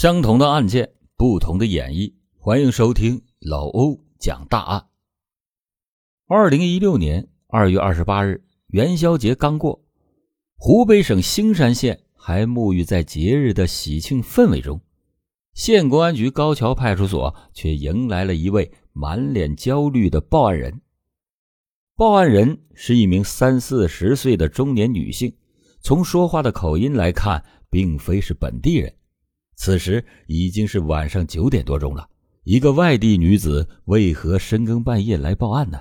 相同的案件，不同的演绎。欢迎收听老欧讲大案。二零一六年二月二十八日，元宵节刚过，湖北省兴山县还沐浴在节日的喜庆氛围中，县公安局高桥派出所却迎来了一位满脸焦虑的报案人。报案人是一名三四十岁的中年女性，从说话的口音来看，并非是本地人。此时已经是晚上九点多钟了，一个外地女子为何深更半夜来报案呢？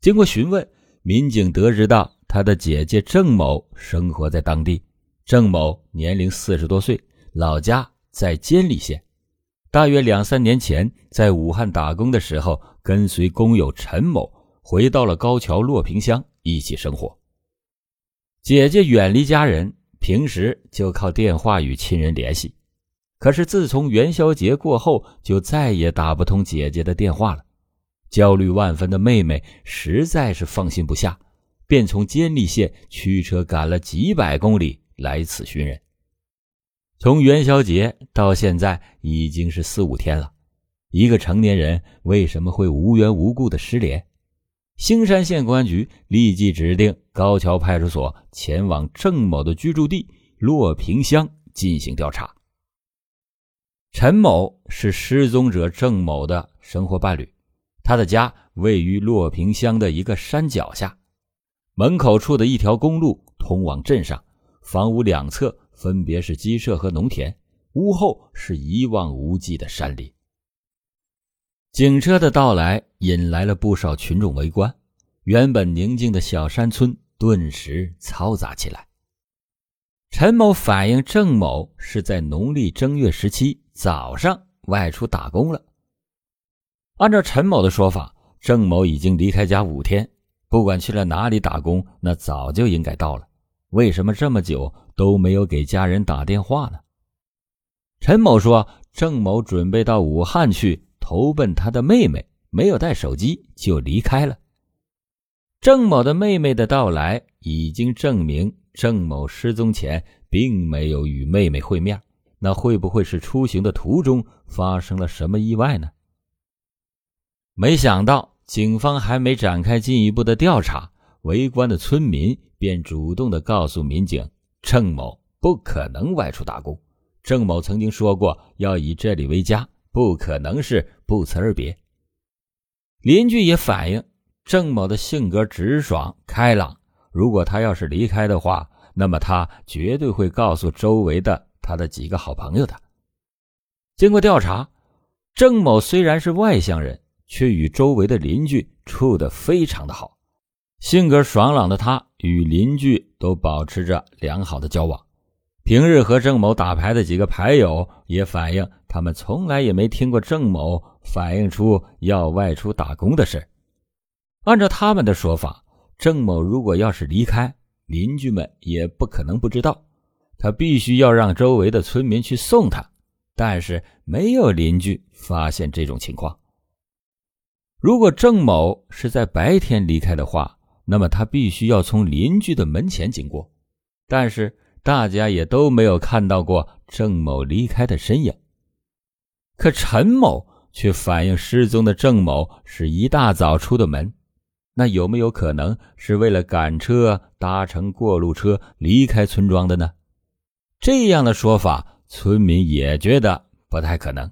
经过询问，民警得知到她的姐姐郑某生活在当地。郑某年龄四十多岁，老家在监利县，大约两三年前在武汉打工的时候，跟随工友陈某回到了高桥洛平乡一起生活。姐姐远离家人，平时就靠电话与亲人联系。可是自从元宵节过后，就再也打不通姐姐的电话了。焦虑万分的妹妹实在是放心不下，便从监利县驱车赶了几百公里来此寻人。从元宵节到现在已经是四五天了，一个成年人为什么会无缘无故的失联？兴山县公安局立即指定高桥派出所前往郑某的居住地洛平乡进行调查。陈某是失踪者郑某的生活伴侣，他的家位于洛平乡的一个山脚下，门口处的一条公路通往镇上，房屋两侧分别是鸡舍和农田，屋后是一望无际的山林。警车的到来引来了不少群众围观，原本宁静的小山村顿时嘈杂起来。陈某反映，郑某是在农历正月十七。早上外出打工了。按照陈某的说法，郑某已经离开家五天，不管去了哪里打工，那早就应该到了。为什么这么久都没有给家人打电话呢？陈某说，郑某准备到武汉去投奔他的妹妹，没有带手机就离开了。郑某的妹妹的到来，已经证明郑某失踪前并没有与妹妹会面。那会不会是出行的途中发生了什么意外呢？没想到，警方还没展开进一步的调查，围观的村民便主动的告诉民警：郑某不可能外出打工。郑某曾经说过要以这里为家，不可能是不辞而别。邻居也反映，郑某的性格直爽开朗，如果他要是离开的话，那么他绝对会告诉周围的。他的几个好朋友的。经过调查，郑某虽然是外乡人，却与周围的邻居处得非常的好。性格爽朗的他，与邻居都保持着良好的交往。平日和郑某打牌的几个牌友也反映，他们从来也没听过郑某反映出要外出打工的事。按照他们的说法，郑某如果要是离开，邻居们也不可能不知道。他必须要让周围的村民去送他，但是没有邻居发现这种情况。如果郑某是在白天离开的话，那么他必须要从邻居的门前经过，但是大家也都没有看到过郑某离开的身影。可陈某却反映失踪的郑某是一大早出的门，那有没有可能是为了赶车搭乘过路车离开村庄的呢？这样的说法，村民也觉得不太可能。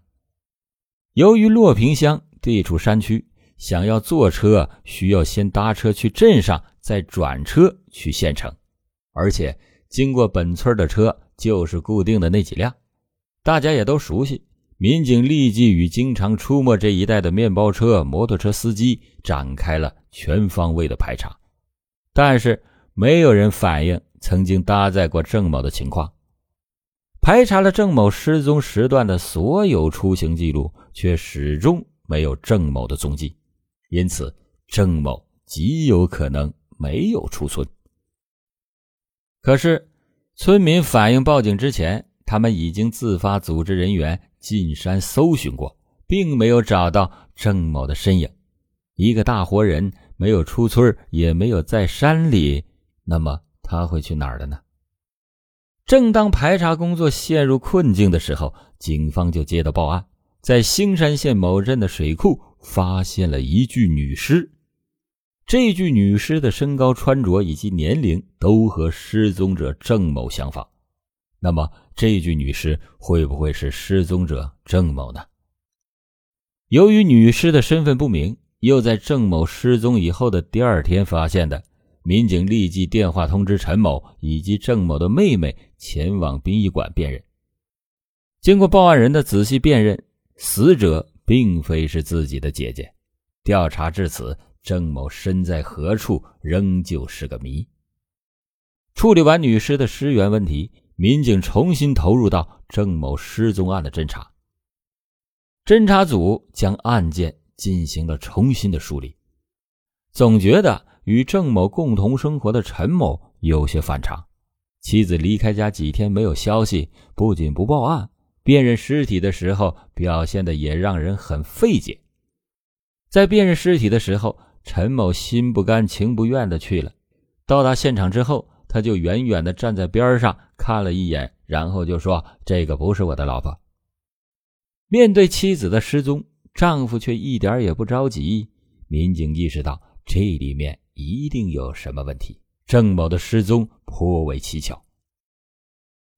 由于洛平乡地处山区，想要坐车需要先搭车去镇上，再转车去县城，而且经过本村的车就是固定的那几辆，大家也都熟悉。民警立即与经常出没这一带的面包车、摩托车司机展开了全方位的排查，但是没有人反映曾经搭载过郑某的情况。排查了郑某失踪时段的所有出行记录，却始终没有郑某的踪迹，因此郑某极有可能没有出村。可是，村民反映报警之前，他们已经自发组织人员进山搜寻过，并没有找到郑某的身影。一个大活人没有出村，也没有在山里，那么他会去哪儿了呢？正当排查工作陷入困境的时候，警方就接到报案，在兴山县某镇的水库发现了一具女尸。这具女尸的身高、穿着以及年龄都和失踪者郑某相仿。那么，这具女尸会不会是失踪者郑某呢？由于女尸的身份不明，又在郑某失踪以后的第二天发现的，民警立即电话通知陈某以及郑某的妹妹前往殡仪馆辨认。经过报案人的仔细辨认，死者并非是自己的姐姐。调查至此。郑某身在何处，仍旧是个谜。处理完女尸的尸源问题，民警重新投入到郑某失踪案的侦查。侦查组将案件进行了重新的梳理，总觉得与郑某共同生活的陈某有些反常。妻子离开家几天没有消息，不仅不报案，辨认尸体的时候表现的也让人很费解。在辨认尸体的时候，陈某心不甘情不愿的去了，到达现场之后，他就远远的站在边上看了一眼，然后就说：“这个不是我的老婆。”面对妻子的失踪，丈夫却一点也不着急。民警意识到这里面一定有什么问题，郑某的失踪颇为蹊跷。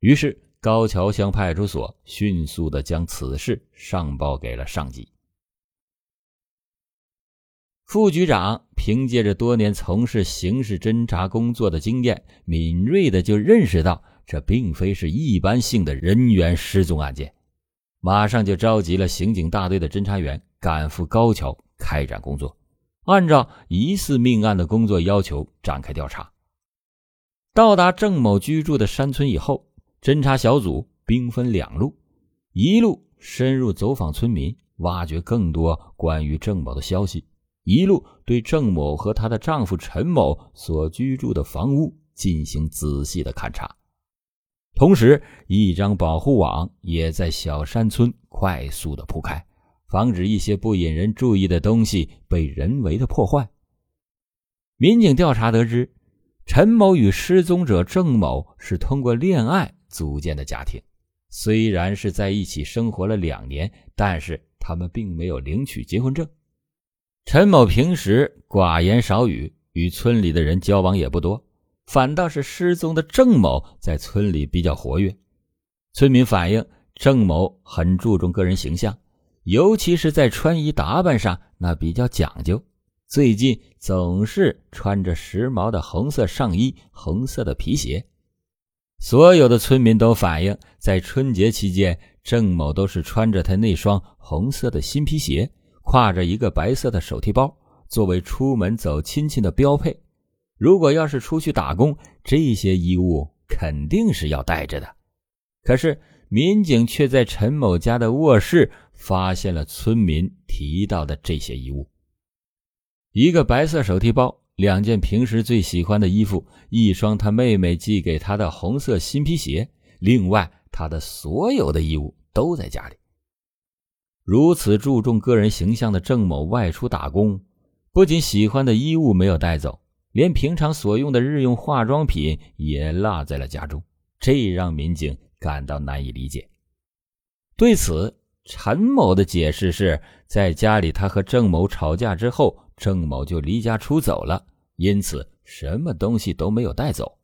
于是高桥乡派出所迅速的将此事上报给了上级。副局长凭借着多年从事刑事侦查工作的经验，敏锐的就认识到这并非是一般性的人员失踪案件，马上就召集了刑警大队的侦查员赶赴高桥开展工作，按照疑似命案的工作要求展开调查。到达郑某居住的山村以后，侦查小组兵分两路，一路深入走访村民，挖掘更多关于郑某的消息。一路对郑某和她的丈夫陈某所居住的房屋进行仔细的勘查，同时，一张保护网也在小山村快速的铺开，防止一些不引人注意的东西被人为的破坏。民警调查得知，陈某与失踪者郑某是通过恋爱组建的家庭，虽然是在一起生活了两年，但是他们并没有领取结婚证。陈某平时寡言少语，与村里的人交往也不多，反倒是失踪的郑某在村里比较活跃。村民反映，郑某很注重个人形象，尤其是在穿衣打扮上，那比较讲究。最近总是穿着时髦的红色上衣、红色的皮鞋。所有的村民都反映，在春节期间，郑某都是穿着他那双红色的新皮鞋。挎着一个白色的手提包，作为出门走亲戚的标配。如果要是出去打工，这些衣物肯定是要带着的。可是民警却在陈某家的卧室发现了村民提到的这些衣物：一个白色手提包，两件平时最喜欢的衣服，一双他妹妹寄给他的红色新皮鞋。另外，他的所有的衣物都在家里。如此注重个人形象的郑某外出打工，不仅喜欢的衣物没有带走，连平常所用的日用化妆品也落在了家中，这让民警感到难以理解。对此，陈某的解释是在家里他和郑某吵架之后，郑某就离家出走了，因此什么东西都没有带走。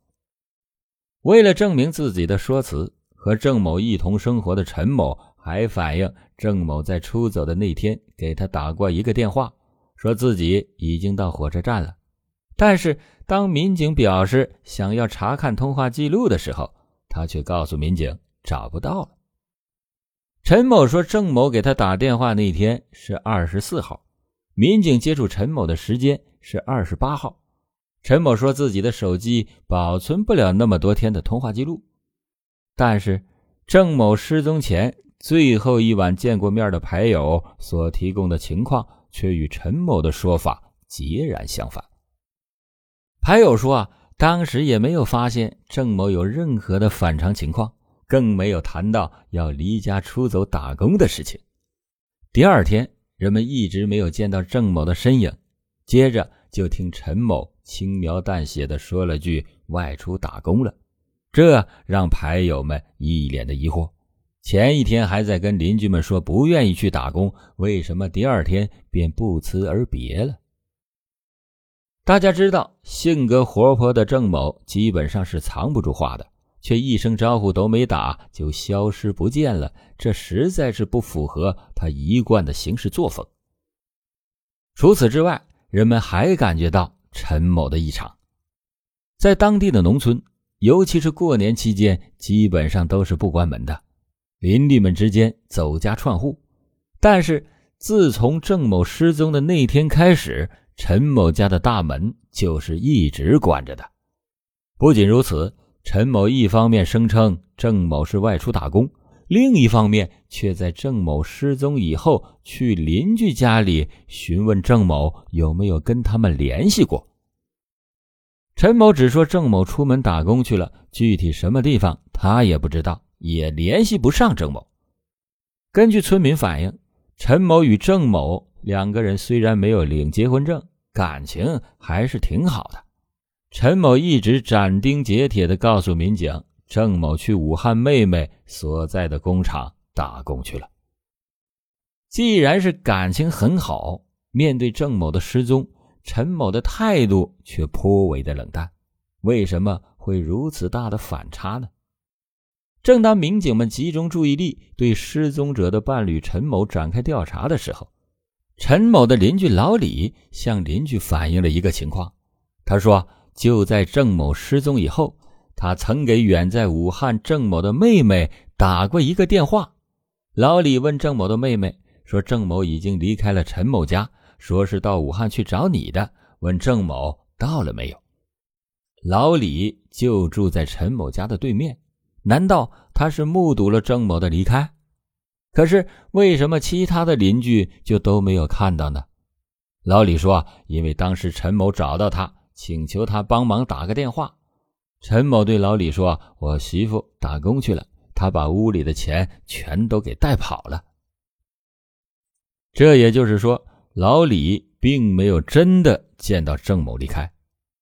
为了证明自己的说辞，和郑某一同生活的陈某。还反映郑某在出走的那天给他打过一个电话，说自己已经到火车站了。但是当民警表示想要查看通话记录的时候，他却告诉民警找不到了。陈某说，郑某给他打电话那天是二十四号，民警接触陈某的时间是二十八号。陈某说自己的手机保存不了那么多天的通话记录，但是郑某失踪前。最后一晚见过面的牌友所提供的情况，却与陈某的说法截然相反。牌友说啊，当时也没有发现郑某有任何的反常情况，更没有谈到要离家出走打工的事情。第二天，人们一直没有见到郑某的身影，接着就听陈某轻描淡写的说了句“外出打工了”，这让牌友们一脸的疑惑。前一天还在跟邻居们说不愿意去打工，为什么第二天便不辞而别了？大家知道，性格活泼的郑某基本上是藏不住话的，却一声招呼都没打就消失不见了，这实在是不符合他一贯的行事作风。除此之外，人们还感觉到陈某的异常。在当地的农村，尤其是过年期间，基本上都是不关门的，邻里们之间走家串户。但是自从郑某失踪的那天开始，陈某家的大门就是一直关着的。不仅如此，陈某一方面声称郑某是外出打工，另一方面却在郑某失踪以后去邻居家里询问郑某有没有跟他们联系过。陈某只说郑某出门打工去了，具体什么地方他也不知道，也联系不上郑某。根据村民反映，陈某与郑某。两个人虽然没有领结婚证，感情还是挺好的。陈某一直斩钉截铁地告诉民警，郑某去武汉妹妹所在的工厂打工去了。既然是感情很好，面对郑某的失踪，陈某的态度却颇为的冷淡。为什么会如此大的反差呢？正当民警们集中注意力对失踪者的伴侣陈某展开调查的时候，陈某的邻居老李向邻居反映了一个情况，他说：“就在郑某失踪以后，他曾给远在武汉郑某的妹妹打过一个电话。老李问郑某的妹妹说：‘郑某已经离开了陈某家，说是到武汉去找你的。’问郑某到了没有？老李就住在陈某家的对面，难道他是目睹了郑某的离开？”可是为什么其他的邻居就都没有看到呢？老李说：“因为当时陈某找到他，请求他帮忙打个电话。陈某对老李说：‘我媳妇打工去了，他把屋里的钱全都给带跑了。’这也就是说，老李并没有真的见到郑某离开。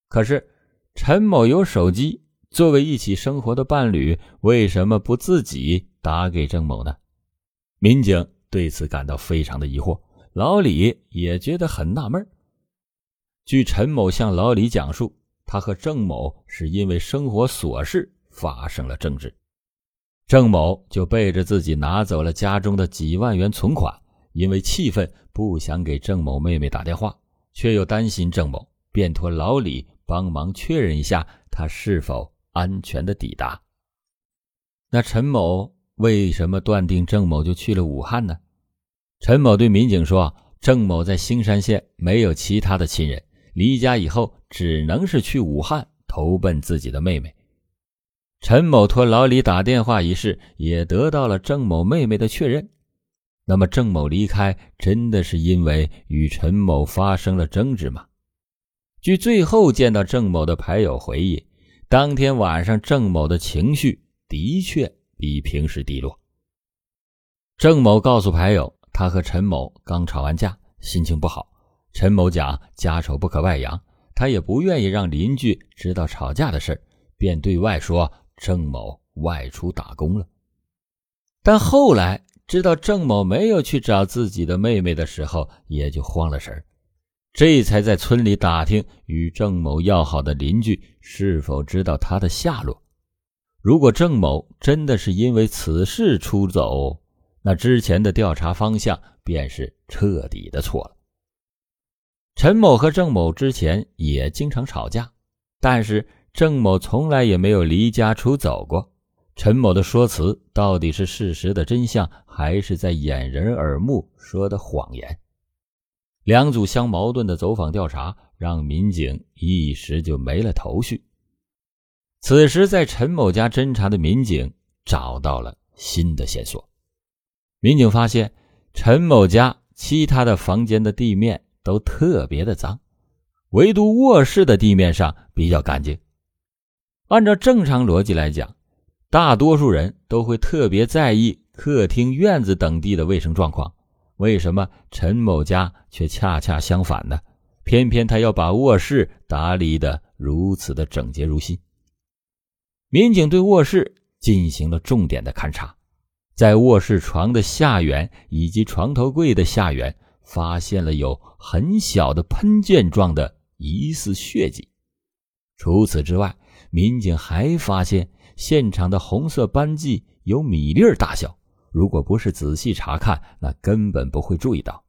可是陈某有手机，作为一起生活的伴侣，为什么不自己打给郑某呢？”民警对此感到非常的疑惑，老李也觉得很纳闷。据陈某向老李讲述，他和郑某是因为生活琐事发生了争执，郑某就背着自己拿走了家中的几万元存款，因为气愤不想给郑某妹妹打电话，却又担心郑某，便托老李帮忙确认一下他是否安全的抵达。那陈某。为什么断定郑某就去了武汉呢？陈某对民警说：“郑某在兴山县没有其他的亲人，离家以后只能是去武汉投奔自己的妹妹。”陈某托老李打电话一事，也得到了郑某妹妹的确认。那么，郑某离开真的是因为与陈某发生了争执吗？据最后见到郑某的牌友回忆，当天晚上郑某的情绪的确。比平时低落。郑某告诉牌友，他和陈某刚吵完架，心情不好。陈某讲家丑不可外扬，他也不愿意让邻居知道吵架的事便对外说郑某外出打工了。但后来知道郑某没有去找自己的妹妹的时候，也就慌了神这才在村里打听与郑某要好的邻居是否知道他的下落。如果郑某真的是因为此事出走，那之前的调查方向便是彻底的错了。陈某和郑某之前也经常吵架，但是郑某从来也没有离家出走过。陈某的说辞到底是事实的真相，还是在掩人耳目说的谎言？两组相矛盾的走访调查让民警一时就没了头绪。此时，在陈某家侦查的民警找到了新的线索。民警发现，陈某家其他的房间的地面都特别的脏，唯独卧室的地面上比较干净。按照正常逻辑来讲，大多数人都会特别在意客厅、院子等地的卫生状况。为什么陈某家却恰恰相反呢？偏偏他要把卧室打理的如此的整洁如新。民警对卧室进行了重点的勘查，在卧室床的下缘以及床头柜的下缘，发现了有很小的喷溅状的疑似血迹。除此之外，民警还发现现场的红色斑迹有米粒大小，如果不是仔细查看，那根本不会注意到。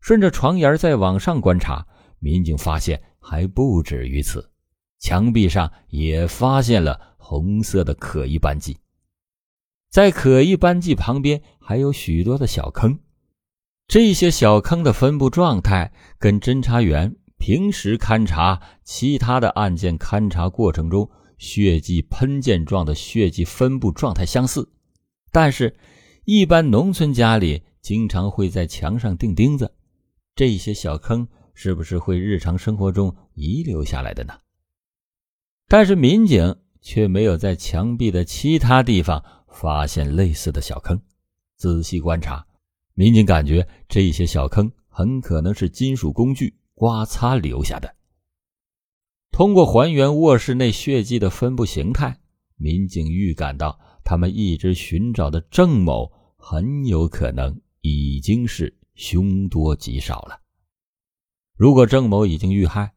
顺着床沿再往上观察，民警发现还不止于此，墙壁上也发现了红色的可疑斑迹。在可疑斑迹旁边还有许多的小坑，这些小坑的分布状态跟侦查员。平时勘查其他的案件勘查过程中，血迹喷溅状的血迹分布状态相似，但是，一般农村家里经常会在墙上钉钉子，这些小坑是不是会日常生活中遗留下来的呢？但是民警却没有在墙壁的其他地方发现类似的小坑。仔细观察，民警感觉这些小坑很可能是金属工具。刮擦留下的。通过还原卧室内血迹的分布形态，民警预感到他们一直寻找的郑某很有可能已经是凶多吉少了。如果郑某已经遇害，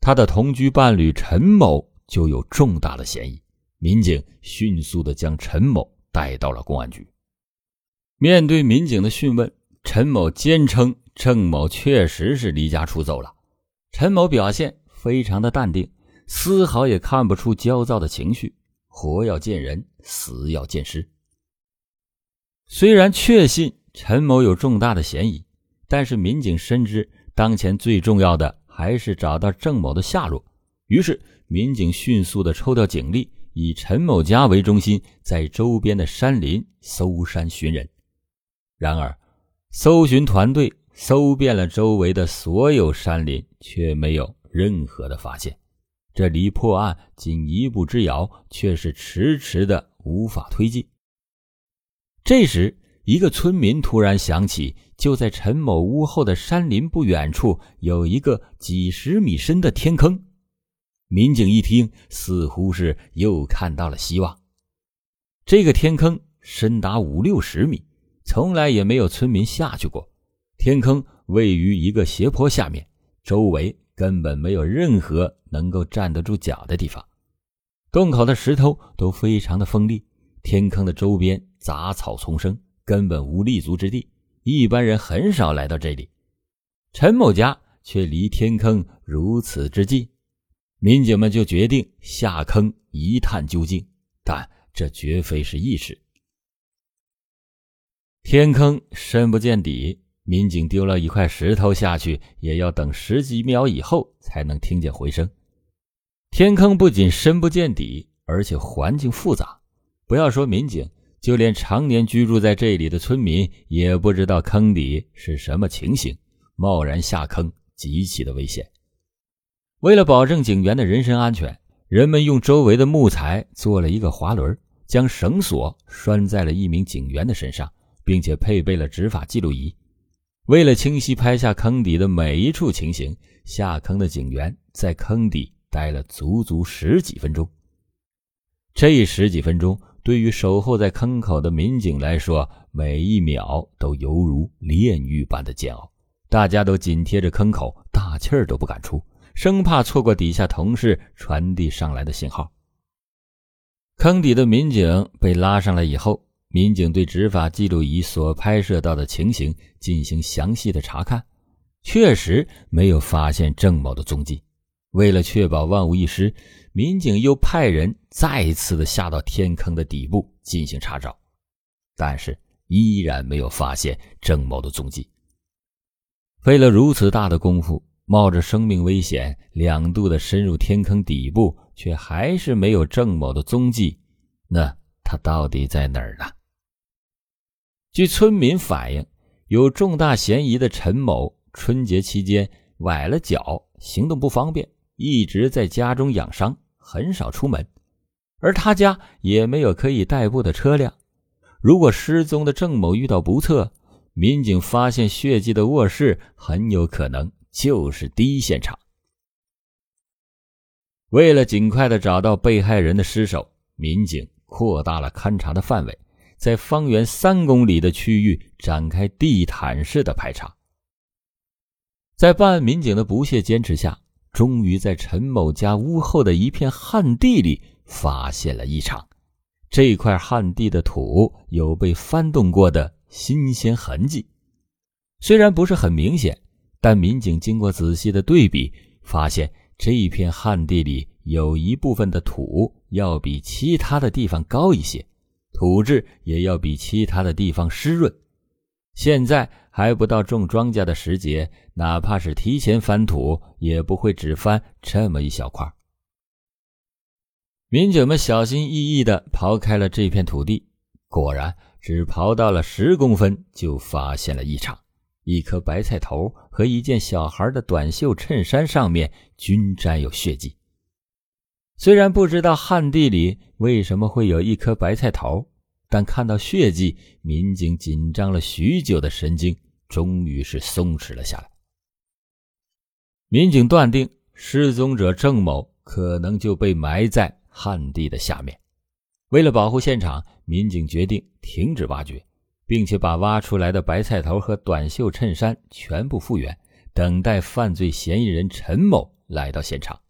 他的同居伴侣陈某就有重大的嫌疑。民警迅速的将陈某带到了公安局。面对民警的讯问，陈某坚称。郑某确实是离家出走了。陈某表现非常的淡定，丝毫也看不出焦躁的情绪。活要见人，死要见尸。虽然确信陈某有重大的嫌疑，但是民警深知当前最重要的还是找到郑某的下落。于是，民警迅速的抽调警力，以陈某家为中心，在周边的山林搜山寻人。然而，搜寻团队。搜遍了周围的所有山林，却没有任何的发现，这离破案仅一步之遥，却是迟迟的无法推进。这时，一个村民突然想起，就在陈某屋后的山林不远处，有一个几十米深的天坑。民警一听，似乎是又看到了希望。这个天坑深达五六十米，从来也没有村民下去过。天坑位于一个斜坡下面，周围根本没有任何能够站得住脚的地方。洞口的石头都非常的锋利，天坑的周边杂草丛生，根本无立足之地，一般人很少来到这里。陈某家却离天坑如此之近，民警们就决定下坑一探究竟。但这绝非是易事，天坑深不见底。民警丢了一块石头下去，也要等十几秒以后才能听见回声。天坑不仅深不见底，而且环境复杂。不要说民警，就连常年居住在这里的村民也不知道坑底是什么情形，贸然下坑极其的危险。为了保证警员的人身安全，人们用周围的木材做了一个滑轮，将绳索拴在了一名警员的身上，并且配备了执法记录仪。为了清晰拍下坑底的每一处情形，下坑的警员在坑底待了足足十几分钟。这十几分钟对于守候在坑口的民警来说，每一秒都犹如炼狱般的煎熬。大家都紧贴着坑口，大气儿都不敢出，生怕错过底下同事传递上来的信号。坑底的民警被拉上来以后。民警对执法记录仪所拍摄到的情形进行详细的查看，确实没有发现郑某的踪迹。为了确保万无一失，民警又派人再次的下到天坑的底部进行查找，但是依然没有发现郑某的踪迹。费了如此大的功夫，冒着生命危险，两度的深入天坑底部，却还是没有郑某的踪迹，那他到底在哪儿呢？据村民反映，有重大嫌疑的陈某春节期间崴了脚，行动不方便，一直在家中养伤，很少出门。而他家也没有可以代步的车辆。如果失踪的郑某遇到不测，民警发现血迹的卧室很有可能就是第一现场。为了尽快的找到被害人的尸首，民警扩大了勘查的范围，在方圆三公里的区域展开地毯式的排查。在办案民警的不懈坚持下，终于在陈某家屋后的一片旱地里发现了异常。这块旱地的土有被翻动过的新鲜痕迹，虽然不是很明显，但民警经过仔细的对比，发现这一片旱地里有一部分的土要比其他的地方高一些，土质也要比其他的地方湿润。现在还不到种庄稼的时节，哪怕是提前翻土，也不会只翻这么一小块。民警们小心翼翼地刨开了这片土地，果然只刨到了十公分，就发现了异常：一颗白菜头和一件小孩的短袖衬衫上面均沾有血迹。虽然不知道旱地里为什么会有一颗白菜头。但看到血迹，民警紧张了许久的神经终于是松弛了下来。民警断定失踪者郑某可能就被埋在旱地的下面。为了保护现场，民警决定停止挖掘，并且把挖出来的白菜头和短袖衬衫全部复原，等待犯罪嫌疑人陈某来到现场。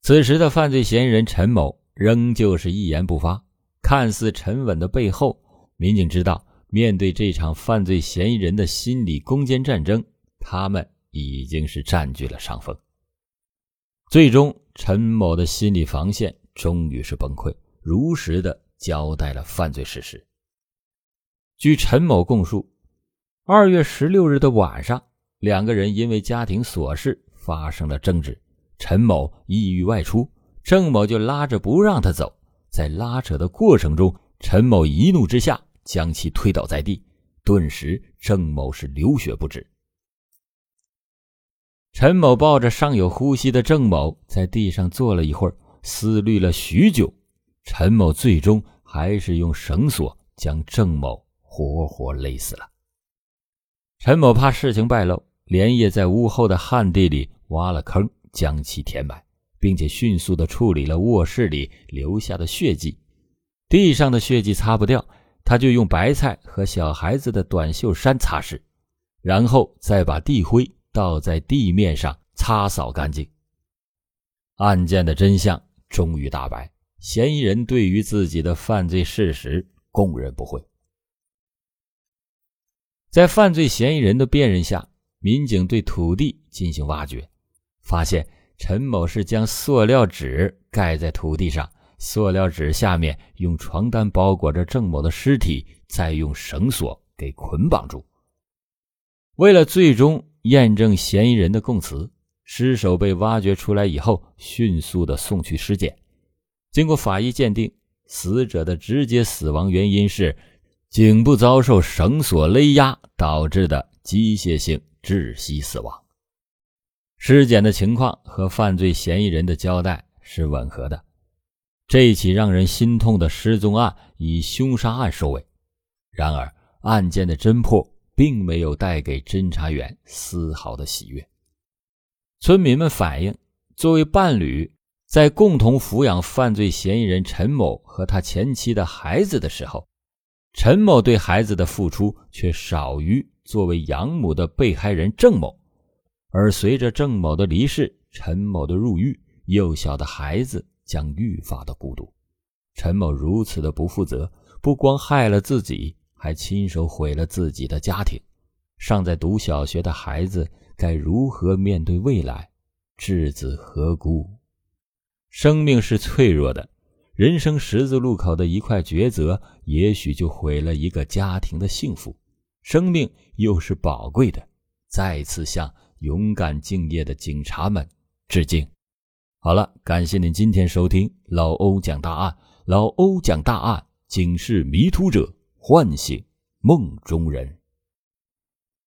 此时的犯罪嫌疑人陈某仍旧是一言不发。看似沉稳的背后，民警知道，面对这场犯罪嫌疑人的心理攻坚战争，他们已经是占据了上风。最终，陈某的心理防线终于是崩溃，如实的交代了犯罪事实。据陈某供述，二月十六日的晚上，两个人因为家庭琐事发生了争执，陈某意欲外出，郑某就拉着不让他走。在拉扯的过程中，陈某一怒之下将其推倒在地，顿时郑某是流血不止。陈某抱着尚有呼吸的郑某在地上坐了一会儿，思虑了许久，陈某最终还是用绳索将郑某活活勒死了。陈某怕事情败露，连夜在屋后的旱地里挖了坑，将其填埋。并且迅速的处理了卧室里留下的血迹，地上的血迹擦不掉，他就用白菜和小孩子的短袖衫擦拭，然后再把地灰倒在地面上擦扫干净。案件的真相终于大白，嫌疑人对于自己的犯罪事实供认不讳。在犯罪嫌疑人的辨认下，民警对土地进行挖掘，发现。陈某是将塑料纸盖在土地上，塑料纸下面用床单包裹着郑某的尸体，再用绳索给捆绑住。为了最终验证嫌疑人的供词，尸首被挖掘出来以后，迅速的送去尸检。经过法医鉴定，死者的直接死亡原因是颈部遭受绳索勒压导致的机械性窒息死亡。尸检的情况和犯罪嫌疑人的交代是吻合的。这一起让人心痛的失踪案以凶杀案收尾。然而，案件的侦破并没有带给侦查员丝毫的喜悦。村民们反映，作为伴侣，在共同抚养犯罪嫌疑人陈某和他前妻的孩子的时候，陈某对孩子的付出却少于作为养母的被害人郑某。而随着郑某的离世，陈某的入狱，幼小的孩子将愈发的孤独。陈某如此的不负责，不光害了自己，还亲手毁了自己的家庭。尚在读小学的孩子该如何面对未来？稚子何辜？生命是脆弱的，人生十字路口的一块抉择，也许就毁了一个家庭的幸福。生命又是宝贵的，再次向。勇敢敬业的警察们，致敬！好了，感谢您今天收听老欧讲大案。老欧讲大案，警示迷途者，唤醒梦中人。